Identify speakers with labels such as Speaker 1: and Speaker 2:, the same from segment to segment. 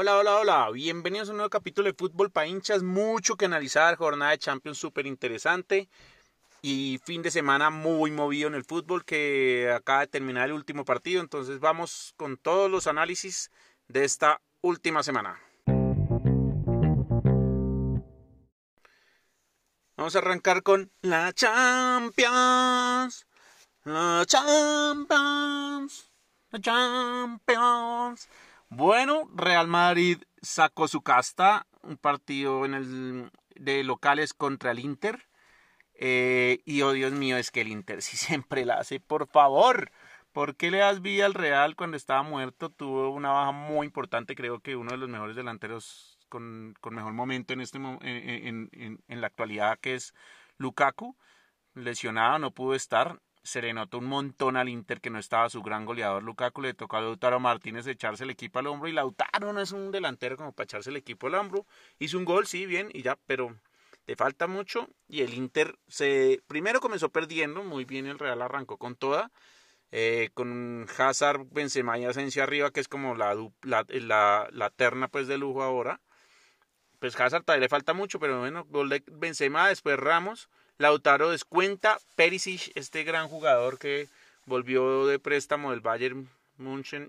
Speaker 1: Hola, hola, hola. Bienvenidos a un nuevo capítulo de Fútbol para hinchas. Mucho que analizar. Jornada de Champions súper interesante. Y fin de semana muy movido en el fútbol que acaba de terminar el último partido. Entonces vamos con todos los análisis de esta última semana. Vamos a arrancar con la Champions. La Champions. La Champions. Bueno, Real Madrid sacó su casta, un partido en el de locales contra el Inter. Eh, y oh Dios mío, es que el Inter si siempre la hace, por favor. ¿Por qué le das vida al Real cuando estaba muerto? Tuvo una baja muy importante, creo que uno de los mejores delanteros con, mejor momento en, este, en, en, en la actualidad, que es Lukaku. Lesionado, no pudo estar se le un montón al Inter que no estaba su gran goleador Lukaku, le tocó a Lautaro Martínez echarse el equipo al hombro y Lautaro no es un delantero como para echarse el equipo al hombro, hizo un gol, sí, bien, y ya, pero te falta mucho. Y el Inter se primero comenzó perdiendo, muy bien el Real arrancó con toda, eh, con Hazard, Benzema y Asensio arriba, que es como la, la, la, la terna pues de lujo ahora, pues Hazard todavía le falta mucho, pero bueno, gol de Benzema, después Ramos, Lautaro descuenta. Perisic, este gran jugador que volvió de préstamo del Bayern München,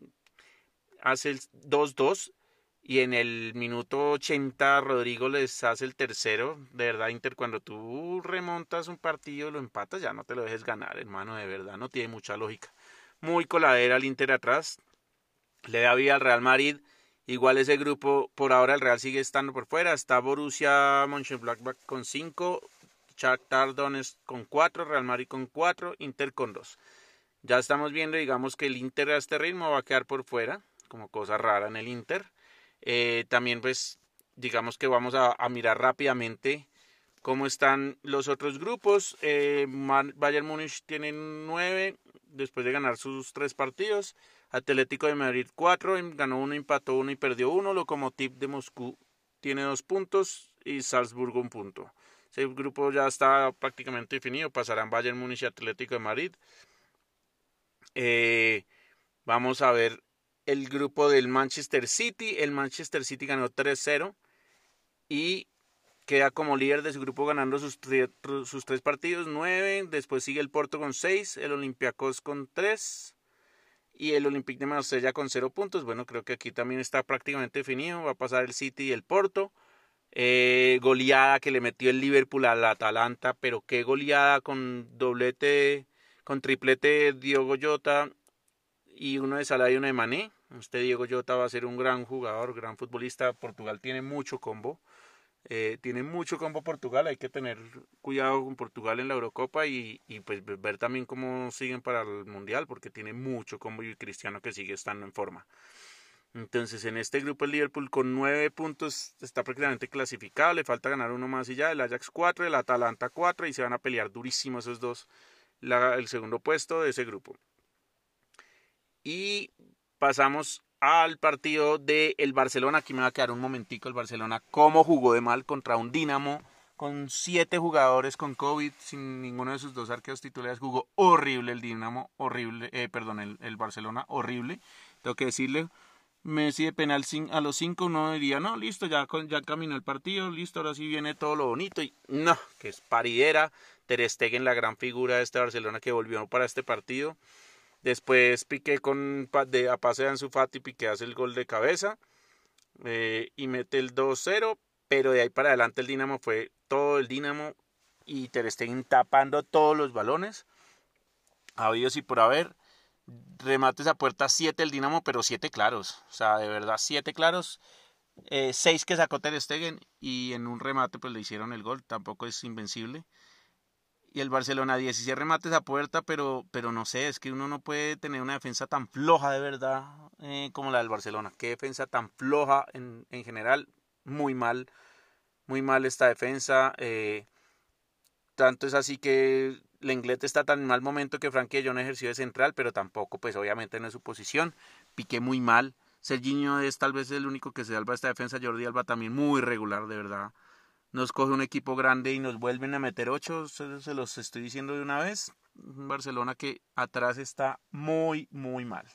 Speaker 1: hace el 2-2. Y en el minuto 80 Rodrigo les hace el tercero. De verdad, Inter, cuando tú remontas un partido, lo empatas, ya no te lo dejes ganar, hermano. De verdad, no tiene mucha lógica. Muy coladera el Inter atrás. Le da vida al Real Madrid. Igual ese grupo, por ahora el Real sigue estando por fuera. Está Borussia Mönchengladbach con 5, Shakhtar Donetsk con 4, Real Madrid con 4, Inter con 2. Ya estamos viendo, digamos, que el Inter a este ritmo va a quedar por fuera, como cosa rara en el Inter. Eh, también, pues, digamos que vamos a, mirar rápidamente cómo están los otros grupos. Eh, Bayern Múnich tiene 9 después de ganar sus tres partidos. Atlético de Madrid 4, ganó uno, empató uno y perdió uno. Lokomotiv de Moscú tiene 2 puntos y Salzburgo un punto. Ese grupo ya está prácticamente definido. Pasarán Bayern Múnich y Atlético de Madrid. Eh, vamos a ver el grupo del Manchester City. El Manchester City ganó 3-0 y queda como líder de su grupo ganando sus, sus tres partidos, 9. Después sigue el Porto con 6, el Olympiacos con 3 y el Olympique de Marsella con 0 puntos. Bueno, creo que aquí también está prácticamente definido. Va a pasar el City y el Porto. Eh, goleada que le metió el Liverpool al Atalanta, pero qué goleada con doblete, con triplete Diego Jota y uno de Salah y uno de Mané. Este Diego Jota va a ser un gran jugador, gran futbolista. Portugal tiene mucho combo. Eh, tiene mucho combo Portugal, hay que tener cuidado con Portugal en la Eurocopa y, y, pues ver también cómo siguen para el Mundial, porque tiene mucho combo y Cristiano que sigue estando en forma. Entonces, en este grupo el Liverpool con nueve puntos está prácticamente clasificado, le falta ganar uno más y ya, el Ajax 4, el Atalanta 4 y se van a pelear durísimo esos dos el segundo puesto de ese grupo. Y pasamos al partido del el Barcelona, aquí me va a quedar un momentico el Barcelona, cómo jugó de mal contra un Dinamo con siete jugadores con COVID, sin ninguno de sus dos arqueros titulares, jugó horrible el Dinamo, horrible, eh, perdón, el, el Barcelona, horrible, tengo que decirle, Messi de penal a los cinco uno diría, no, listo, ya, ya caminó el partido, listo, ahora sí viene todo lo bonito. Y no, que es paridera. Ter Stegen, la gran figura de este Barcelona que volvió para este partido. Después Piqué con, de, a pase de Ansu Fati, Piqué hace el gol de cabeza eh, y mete el 2-0. Pero de ahí para adelante el Dinamo fue todo el Dinamo y Ter Stegen tapando todos los balones. Habidos y por haber remates a puerta 7 el Dinamo, pero 7 claros. O sea, de verdad, 7 claros. 6 eh, que sacó Ter Stegen y en un remate pues le hicieron el gol. Tampoco es invencible. Y el Barcelona 16 remates a puerta, pero, pero no sé, es que uno no puede tener una defensa tan floja de verdad eh, como la del Barcelona. Qué defensa tan floja en, en general. Muy mal, muy mal esta defensa. Eh, tanto es así que Lenglet está tan mal momento que Frankie no ejerció de central, pero tampoco, pues obviamente no es su posición. Piqué muy mal. Serginho es tal vez el único que se salva esta defensa. Jordi Alba también muy regular, de verdad. Nos coge un equipo grande y nos vuelven a meter ocho. Se, se los estoy diciendo de una vez. Barcelona que atrás está muy, muy mal.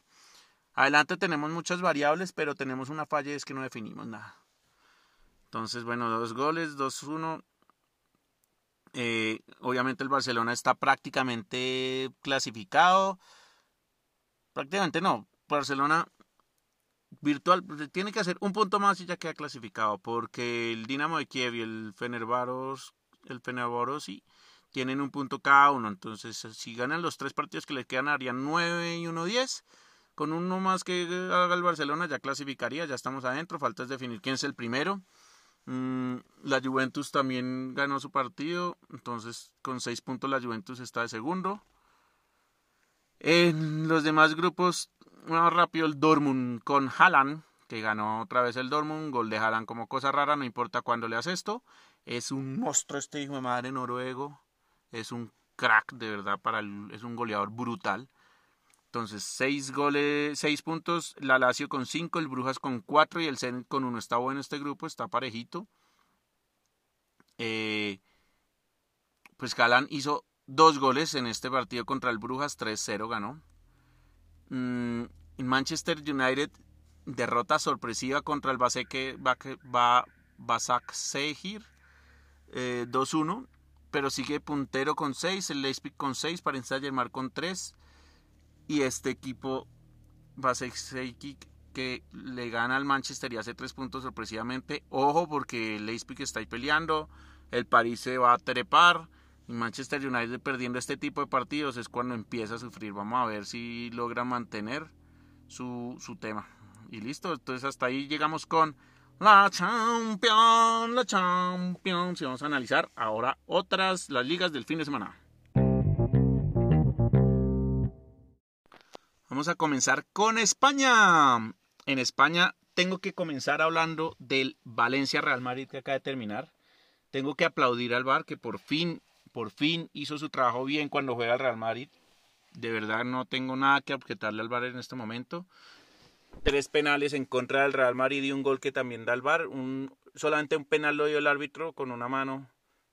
Speaker 1: Adelante tenemos muchas variables, pero tenemos una falla y es que no definimos nada. Entonces, bueno, dos goles, 2-1. Eh, obviamente el Barcelona está prácticamente clasificado. Prácticamente no. Barcelona virtual tiene que hacer un punto más y ya queda clasificado porque el Dinamo de Kiev y el Fenerbahce el Fenerbahce tienen un punto cada uno. Entonces, si ganan los tres partidos que les quedan, harían 9 y 1 10. Con uno más que haga el Barcelona ya clasificaría, ya estamos adentro. Falta es definir quién es el primero. Mm, la Juventus también ganó su partido, entonces con seis puntos la Juventus está de segundo. En los demás grupos, más rápido el Dortmund con Haaland, que ganó otra vez el Dortmund, gol de Haaland como cosa rara, no importa cuándo le haces esto. Es un monstruo este hijo de madre noruego, es un crack de verdad, para es un goleador brutal. Entonces, seis goles, seis puntos, la Lazio con cinco, el Brujas con cuatro y el Zenit con uno. Está bueno este grupo, está parejito. Eh, pues Galán hizo dos goles en este partido contra el Brujas, 3-0 ganó. Mm, Manchester United, derrota sorpresiva contra el Baseke, Basak Sehir, 2-1, pero sigue puntero con 6, el Leipzig con 6, Paris Saint-Germain con 3 y este equipo Basek que le gana al Manchester y hace tres puntos sorpresivamente. Ojo porque el Leipzig está ahí peleando, el París se va a trepar y Manchester United perdiendo este tipo de partidos es cuando empieza a sufrir. Vamos a ver si logra mantener su, su tema. Y listo, entonces hasta ahí llegamos con la Champions, la Champions. Y vamos a analizar ahora otras, las ligas del fin de semana. Vamos a comenzar con España. En España tengo que comenzar hablando del Valencia Real Madrid que acaba de terminar. Tengo que aplaudir al Bar que por fin, por fin hizo su trabajo bien cuando juega al Real Madrid. De verdad no tengo nada que objetarle al Bar en este momento. Tres penales en contra del Real Madrid y un gol que también da al Bar. Un, solamente un penal lo dio el árbitro con una mano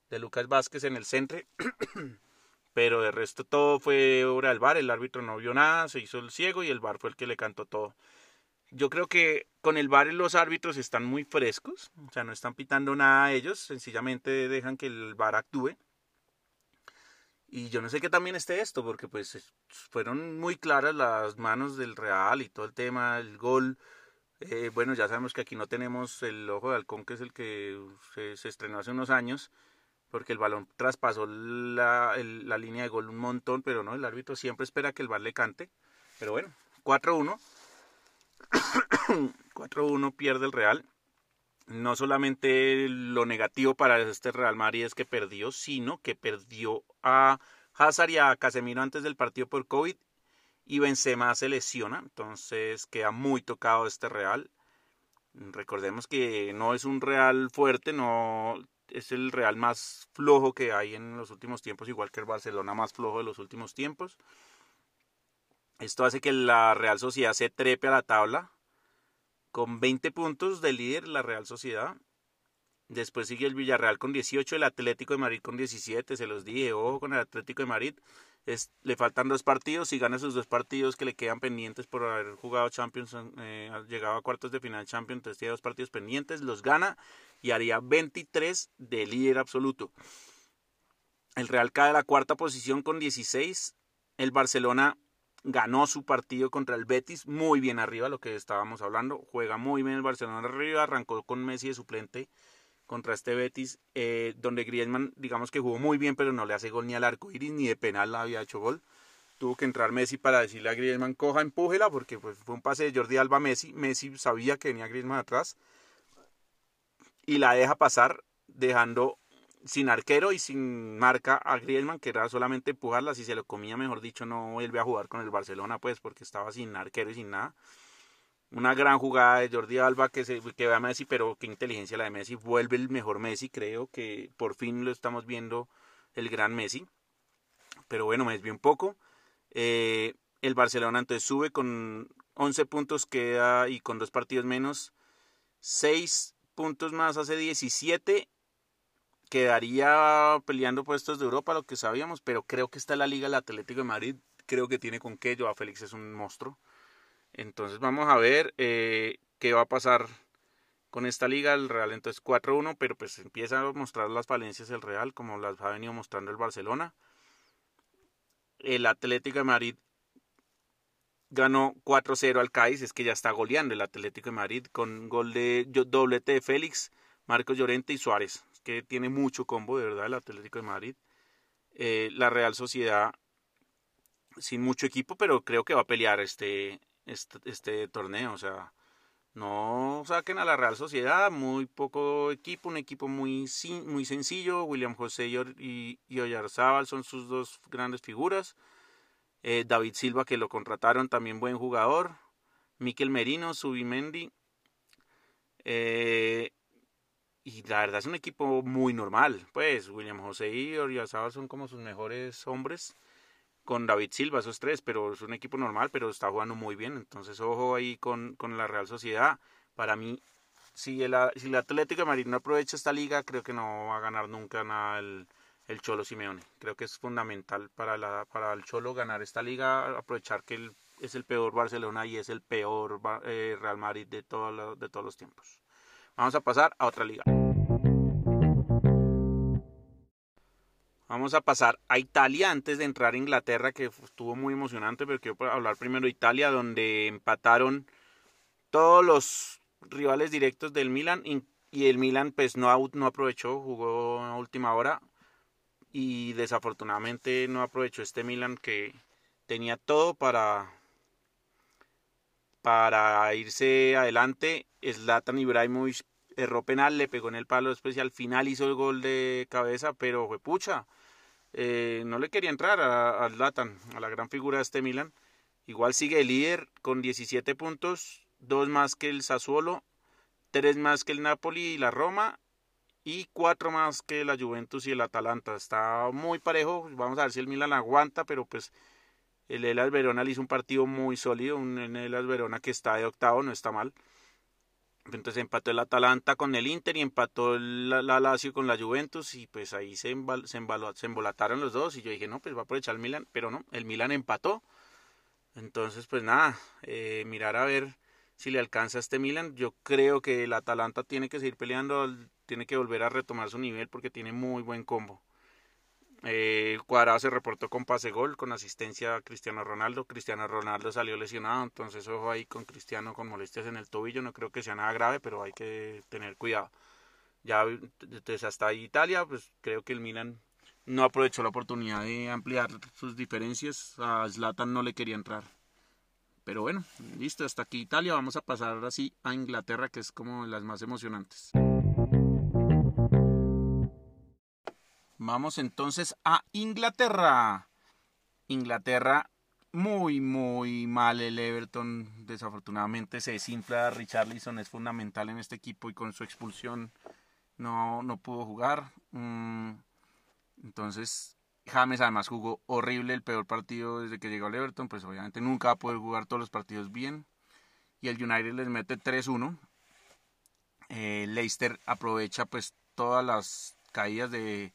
Speaker 1: de Lucas Vázquez en el centro. pero de resto todo fue obra del bar, el árbitro no vio nada, se hizo el ciego y el bar fue el que le cantó todo. Yo creo que con el bar los árbitros están muy frescos, o sea, no están pitando nada a ellos, sencillamente dejan que el bar actúe. Y yo no sé qué también esté esto, porque pues fueron muy claras las manos del Real y todo el tema, el gol. Eh, bueno, ya sabemos que aquí no tenemos el ojo de halcón, que es el que se estrenó hace unos años porque el balón traspasó la, la, línea de gol un montón, pero no, el árbitro siempre espera que el bar le cante. Pero bueno, 4-1. 4-1 pierde el Real. No solamente lo negativo para este Real Madrid es que perdió, sino que perdió a Hazard y a Casemiro antes del partido por COVID y Benzema se lesiona, entonces queda muy tocado este Real. Recordemos que no es un Real fuerte, no es el Real más flojo que hay en los últimos tiempos, igual que el Barcelona más flojo de los últimos tiempos. Esto hace que la Real Sociedad se trepe a la tabla con 20 puntos de líder la Real Sociedad. Después sigue el Villarreal con 18, el Atlético de Madrid con 17, se los dije, ojo con el Atlético de Madrid. Es, le faltan dos partidos, si gana esos dos partidos que le quedan pendientes por haber jugado Champions, eh, llegado a cuartos de final Champions, entonces tiene dos partidos pendientes, los gana y haría 23 de líder absoluto. El Real cae a la cuarta posición con 16. El Barcelona ganó su partido contra el Betis muy bien arriba, lo que estábamos hablando. Juega muy bien el Barcelona arriba, arrancó con Messi de suplente contra este Betis, eh, donde Griezmann, digamos que jugó muy bien, pero no le hace gol ni al arco iris, ni de penal había hecho gol. Tuvo que entrar Messi para decirle a Griezmann, coja, empújela, porque pues, fue un pase de Jordi Alba a Messi. Messi sabía que venía Griezmann atrás y la deja pasar dejando sin arquero y sin marca a Griezmann, que era solamente empujarla, si se lo comía, mejor dicho, no vuelve a jugar con el Barcelona, pues, porque estaba sin arquero y sin nada. Una gran jugada de Jordi Alba que, se, que ve a Messi, pero qué inteligencia la de Messi. Vuelve el mejor Messi, creo que por fin lo estamos viendo el gran Messi. Pero bueno, me desvió un poco. Eh, el Barcelona entonces sube con 11 puntos, queda y con dos partidos menos. 6 puntos más hace 17. Quedaría peleando puestos de Europa, lo que sabíamos, pero creo que está la Liga del Atlético de Madrid. Creo que tiene con qué. a Félix es un monstruo. Entonces vamos a ver eh, qué va a pasar con esta liga. El Real entonces 4-1, pero pues empieza a mostrar las falencias del Real, como las ha venido mostrando el Barcelona. El Atlético de Madrid ganó 4-0 al Cádiz, es que ya está goleando el Atlético de Madrid con gol de doblete de Félix, Marcos Llorente y Suárez, que tiene mucho combo de verdad el Atlético de Madrid. Eh, la Real Sociedad sin mucho equipo, pero creo que va a pelear este, este, este, torneo, o sea, no saquen a la Real Sociedad, muy poco equipo, un equipo muy, muy sencillo, William José y, y Oyarzábal son sus dos grandes figuras, eh, David Silva que lo contrataron también buen jugador, Miquel Merino, Subimendi, eh, y la verdad es un equipo muy normal, pues William José y Oyarzábal son como sus mejores hombres, con David Silva, esos tres, pero es un equipo normal, pero está jugando muy bien. Entonces, ojo ahí con, con la Real Sociedad. Para mí, si el, si el Atlético de Madrid no aprovecha esta liga, creo que no va a ganar nunca nada el, el Cholo Simeone. Creo que es fundamental para, la, para el Cholo ganar esta liga, aprovechar que es el peor Barcelona y es el peor eh, Real Madrid de, todo de todos los tiempos. Vamos a pasar a otra liga. Vamos a pasar a Italia antes de entrar a Inglaterra, que estuvo muy emocionante, pero quiero hablar primero de Italia, donde empataron todos los rivales directos del Milan y el Milan pues no, no aprovechó, jugó a última hora y desafortunadamente no aprovechó este Milan que tenía todo para para irse adelante. Zlatan Ibrahimovic erró penal, le pegó en el palo especial, al final hizo el gol de cabeza, pero fue pucha eh, no le quería entrar a, a Latan, a la gran figura de este Milan. Igual sigue el líder con 17 puntos, dos más que el Sassuolo, tres más que el Napoli y la Roma y cuatro más que la Juventus y el Atalanta. Está muy parejo, vamos a ver si el Milan aguanta, pero pues el Elas Verona le hizo un partido muy sólido, un Elas Verona que está de octavo, no está mal. Entonces empató el Atalanta con el Inter y empató la, Lazio con la Juventus y pues ahí se, se, embolataron los dos y yo dije, no, pues va a aprovechar el Milan, pero no, el Milan empató. Entonces pues nada, eh, mirar a ver si le alcanza a este Milan. Yo creo que el Atalanta tiene que seguir peleando, tiene que volver a retomar su nivel porque tiene muy buen combo. Eh, Cuadrado se reportó con pase gol, con asistencia a Cristiano Ronaldo. Cristiano Ronaldo salió lesionado, entonces ojo ahí con Cristiano con molestias en el tobillo. No creo que sea nada grave, pero hay que tener cuidado. Ya desde hasta Italia, pues creo que el Milan no aprovechó la oportunidad de ampliar sus diferencias. A Zlatan no le quería entrar. Pero bueno, listo, hasta aquí Italia. Vamos a pasar así a Inglaterra, que es como las más emocionantes. Vamos entonces a Inglaterra. Inglaterra, muy, muy mal el Everton. Desafortunadamente se desinfla. Richarlison es fundamental en este equipo y con su expulsión no, no pudo jugar. Mm, entonces, James además jugó horrible el peor partido desde que llegó al Everton. Pues obviamente nunca va a poder jugar todos los partidos bien. Y el United les mete 3-1. Eh, Leicester aprovecha pues todas las caídas de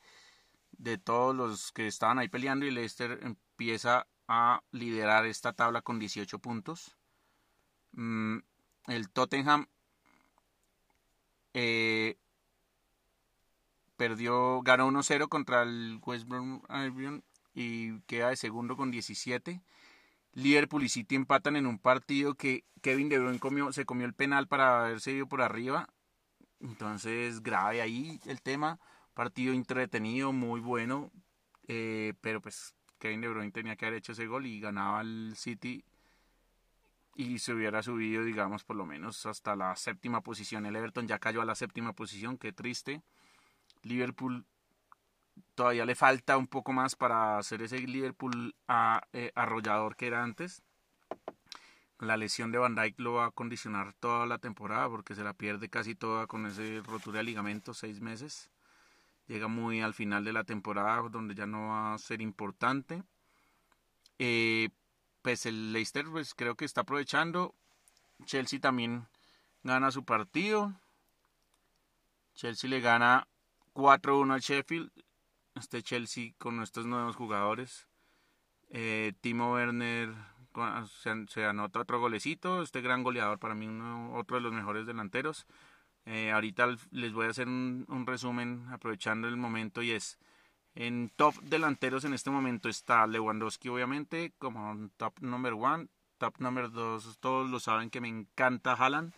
Speaker 1: de todos los que estaban ahí peleando y Leicester empieza a liderar esta tabla con 18 puntos. Mm, el Tottenham eh, perdió, ganó 1-0 contra el West Brom y queda de segundo con 17. Liverpool y City empatan en un partido que Kevin De Bruyne comió, se comió el penal para haberse ido por arriba. Entonces, grave ahí el tema. Partido entretenido, muy bueno, eh, pero pues Kevin De Bruyne tenía que haber hecho ese gol y ganaba el City y se hubiera subido, digamos, por lo menos hasta la séptima posición. El Everton ya cayó a la séptima posición, qué triste. Liverpool todavía le falta un poco más para hacer ese Liverpool eh, arrollador que era antes. La lesión de Van Dijk lo va a condicionar toda la temporada porque se la pierde casi toda con ese rotura de ligamento, seis meses llega muy al final de la temporada donde ya no va a ser importante. Eh, pues el Leicester pues creo que está aprovechando. Chelsea también gana su partido. Chelsea le gana 4-1 al Sheffield. Este Chelsea con nuestros nuevos jugadores. Eh, Timo Werner se, anota otro golecito. Este gran goleador, para mí, uno, otro de los mejores delanteros. Eh, ahorita les voy a hacer un, resumen aprovechando el momento y es en top delanteros en este momento está Lewandowski obviamente como top number one, top number dos todos lo saben que me encanta Haaland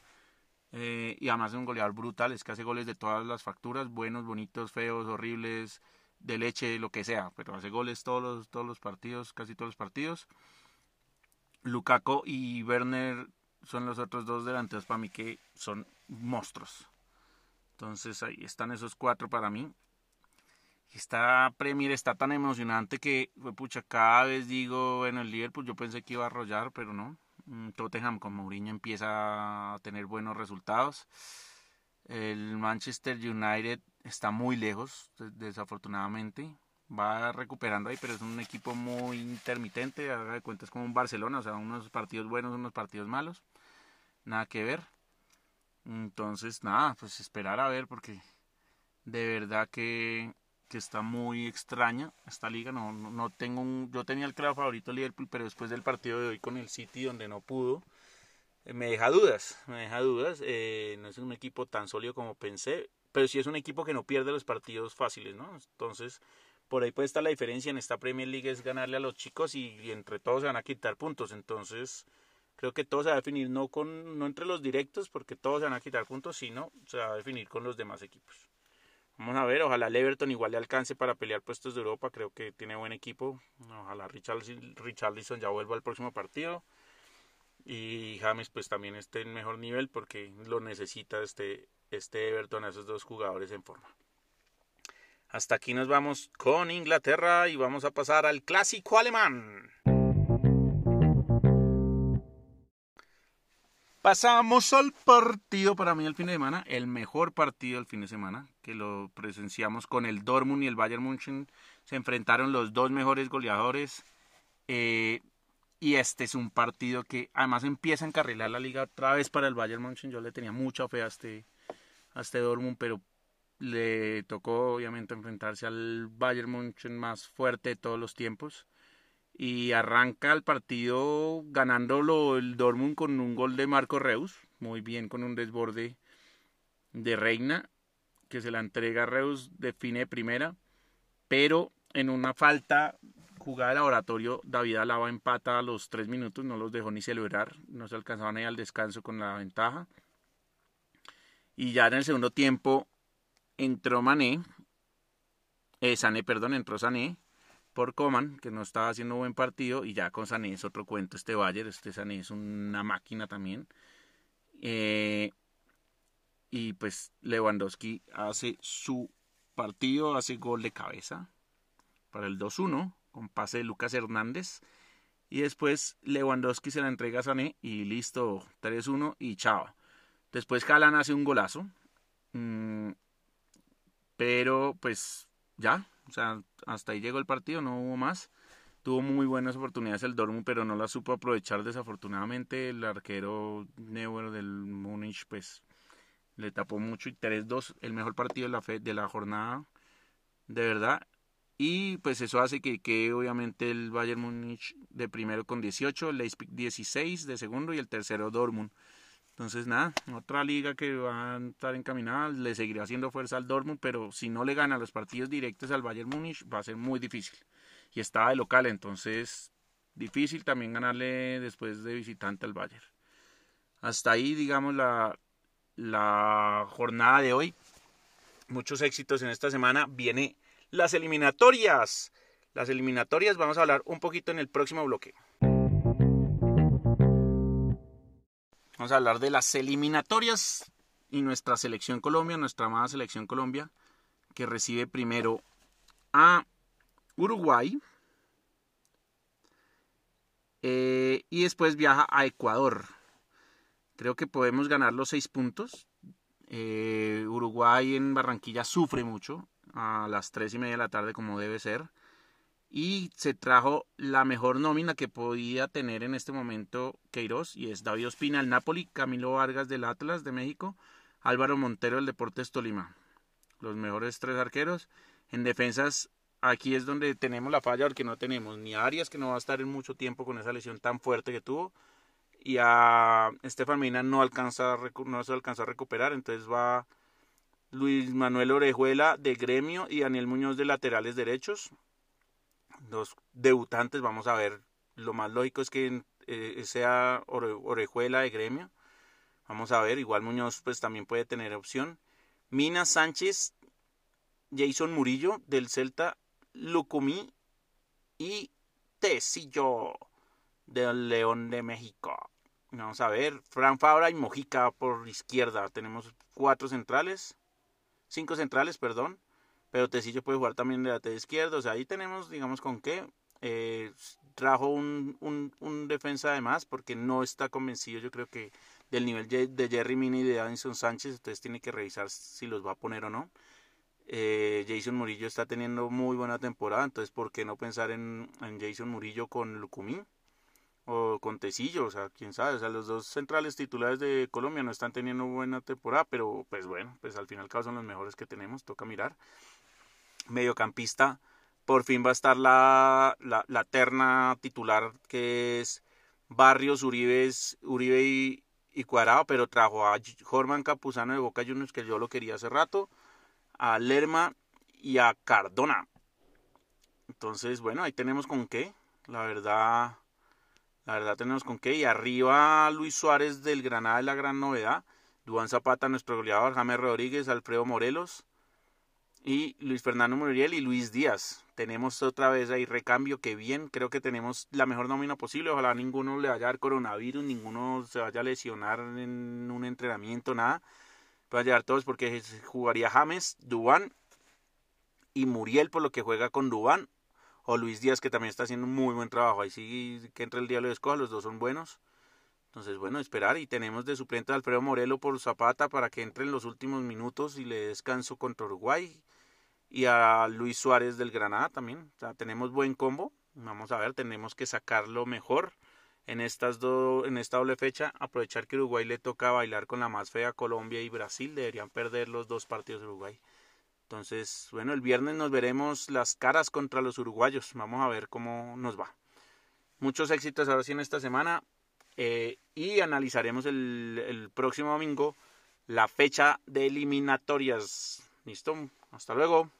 Speaker 1: eh, y además es un goleador brutal, es que hace goles de todas las facturas, buenos, bonitos, feos, horribles, de leche, lo que sea, pero hace goles todos los, todos los partidos, casi todos los partidos. Lukaku y Werner son los otros dos delanteros para mí que son monstruos. Entonces ahí están esos cuatro para mí. Esta Premier está tan emocionante que, pucha, cada vez digo, en el Liverpool yo pensé que iba a arrollar, pero no. Mm, Tottenham con Mourinho empieza a tener buenos resultados. El Manchester United está muy lejos, desafortunadamente. Va recuperando ahí, pero es un equipo muy intermitente. Haga de cuenta, es como un Barcelona, o sea, unos partidos buenos, unos partidos malos. Nada que ver. Entonces, nada, pues esperar a ver, porque de verdad que, que está muy extraña esta liga. No, no, tengo un, yo tenía el claro favorito Liverpool, pero después del partido de hoy con el City, donde no pudo, eh, me deja dudas, me deja dudas. Eh, no es un equipo tan sólido como pensé pero sí es un equipo que no pierde los partidos fáciles, ¿no? Entonces, por ahí puede estar la diferencia en esta Premier League es ganarle a los chicos y, entre todos se van a quitar puntos. Entonces, creo que todo se va a definir no con no entre los directos porque todos se van a quitar puntos, sino se va a definir con los demás equipos. Vamos a ver, ojalá el Everton igual le alcance para pelear puestos de Europa, creo que tiene buen equipo. Ojalá Richarlison ya vuelva al próximo partido. Y James pues también esté en mejor nivel porque lo necesita este este Everton a esos dos jugadores en forma. Hasta aquí nos vamos con Inglaterra y vamos a pasar al clásico alemán. Pasamos al partido para mí el fin de semana, el mejor partido del fin de semana, que lo presenciamos con el Dortmund y el Bayern München. Se enfrentaron los dos mejores goleadores. Eh, y este es un partido que además empieza a encarrilar la liga otra vez para el Bayern München. Yo le tenía mucha fe a este, este Dortmund, pero le tocó obviamente enfrentarse al Bayern München más fuerte de todos los tiempos. Y arranca el partido ganándolo el Dortmund con un gol de Marco Reus, muy bien con un desborde de Reina, que se la entrega Reus, define primera, pero en una falta jugada de laboratorio, David Alaba empata a los tres minutos, no los dejó ni celebrar, no se alcanzaban ahí al descanso con la ventaja. Y ya en el segundo tiempo entró Mané, eh, Sané, perdón, entró Sané por Coman, que no estaba haciendo buen partido, y ya con Sané es otro cuento este Bayern, este Sané es una máquina también. Eh, y pues Lewandowski hace su partido, hace gol de cabeza para el 2-1 con pase de Lucas Hernández. Y después Lewandowski se la entrega a Sané y listo, 3-1 y chao. Después Jalan hace un golazo. Mm, pero pues ya, o sea, hasta ahí llegó el partido, no hubo más. Tuvo muy buenas oportunidades el Dortmund, pero no las supo aprovechar desafortunadamente. El arquero Neuer del Múnich, pues le tapó mucho y 3-2, el mejor partido de la, fe, de la jornada, de verdad. Y pues eso hace que quede obviamente el Bayern Múnich de primero con 18, el Leipzig 16 de segundo y el tercero Dortmund. Entonces, nada, otra liga que va a estar encaminada, le seguirá haciendo fuerza al Dortmund, pero si no le gana los partidos directos al Bayern Múnich, va a ser muy difícil. Y estaba de local, entonces difícil también ganarle después de visitante al Bayern. Hasta ahí, digamos, la, la jornada de hoy. Muchos éxitos en esta semana. Viene las eliminatorias. Las eliminatorias vamos a hablar un poquito en el próximo bloque. Vamos a hablar de las eliminatorias y nuestra selección Colombia, nuestra amada selección Colombia, que recibe primero a Uruguay eh, y después viaja a Ecuador. Creo que podemos ganar los seis puntos. Eh, Uruguay en Barranquilla sufre mucho a las tres y media de la tarde como debe ser y se trajo la mejor nómina que podía tener en este momento Queiroz y es David Ospina del Napoli, Camilo Vargas del Atlas de México, Álvaro Montero del Deportes Tolima. Los mejores tres arqueros. En defensas aquí es donde tenemos la falla porque no tenemos ni a Arias que no va a estar en mucho tiempo con esa lesión tan fuerte que tuvo y a Estefan Medina no alcanza no se alcanzó a recuperar, entonces va Luis Manuel Orejuela de Gremio y Daniel Muñoz de laterales derechos. Dos debutantes, vamos a ver, lo más lógico es que eh, sea Orejuela de Gremio. Vamos a ver, igual Muñoz pues también puede tener opción. Mina Sánchez, Jason Murillo del Celta, Lucumí y Tecillo del León de México. Vamos a ver, Fran Fabra y Mojica por izquierda. Tenemos cuatro centrales, cinco centrales, perdón. Pero Tecillo puede jugar también de lateral izquierdo. O sea, ahí tenemos, digamos, con qué. Eh, trajo un, un, un, defensa de más porque no está convencido, yo creo que del nivel de Jerry Mini y de Addison Sánchez. Entonces tiene que revisar si los va a poner o no. Eh, Jason Murillo está teniendo muy buena temporada. Entonces, ¿por qué no pensar en, en Jason Murillo con Lucumí? o con Tecillo, o sea, quién sabe, o sea, los dos centrales titulares de Colombia no están teniendo buena temporada, pero pues bueno, pues al final cabo son los mejores que tenemos, toca mirar. Mediocampista, por fin va a estar la, la, terna titular que es Barrios, Uribe, Uribe y, y Cuadrado, pero trajo a Jorman Capuzano de Boca Juniors, que yo lo quería hace rato, a Lerma y a Cardona. Entonces, bueno, ahí tenemos con qué. La verdad, la verdad tenemos con qué. Y arriba Luis Suárez del Granada es la gran novedad. Duan Zapata, nuestro goleador. James Rodríguez, Alfredo Morelos. Y Luis Fernando Muriel y Luis Díaz. Tenemos otra vez ahí recambio. Que bien, creo que tenemos la mejor nómina posible. Ojalá ninguno le vaya a dar coronavirus, ninguno se vaya a lesionar en un entrenamiento, nada. Va a llegar todos porque jugaría James, Dubán y Muriel por lo que juega con Dubán o Luis Díaz que también está haciendo un muy buen trabajo. Ahí sí que entre el día lo escoja, los dos son buenos. Entonces, bueno, esperar y tenemos de suplente a Alfredo Morelo por Zapata para que entre en los últimos minutos y le descanso contra Uruguay y a Luis Suárez del Granada también. O sea, tenemos buen combo. Vamos a ver, tenemos que sacarlo mejor en estas dos en esta doble fecha, aprovechar que Uruguay le toca bailar con la más fea Colombia y Brasil, deberían perder los dos partidos de Uruguay. Entonces, bueno, el viernes nos veremos las caras contra los uruguayos. Vamos a ver cómo nos va. Muchos éxitos ahora sí en esta semana. Eh, y analizaremos el, el próximo domingo la fecha de eliminatorias. ¿Listo? Hasta luego.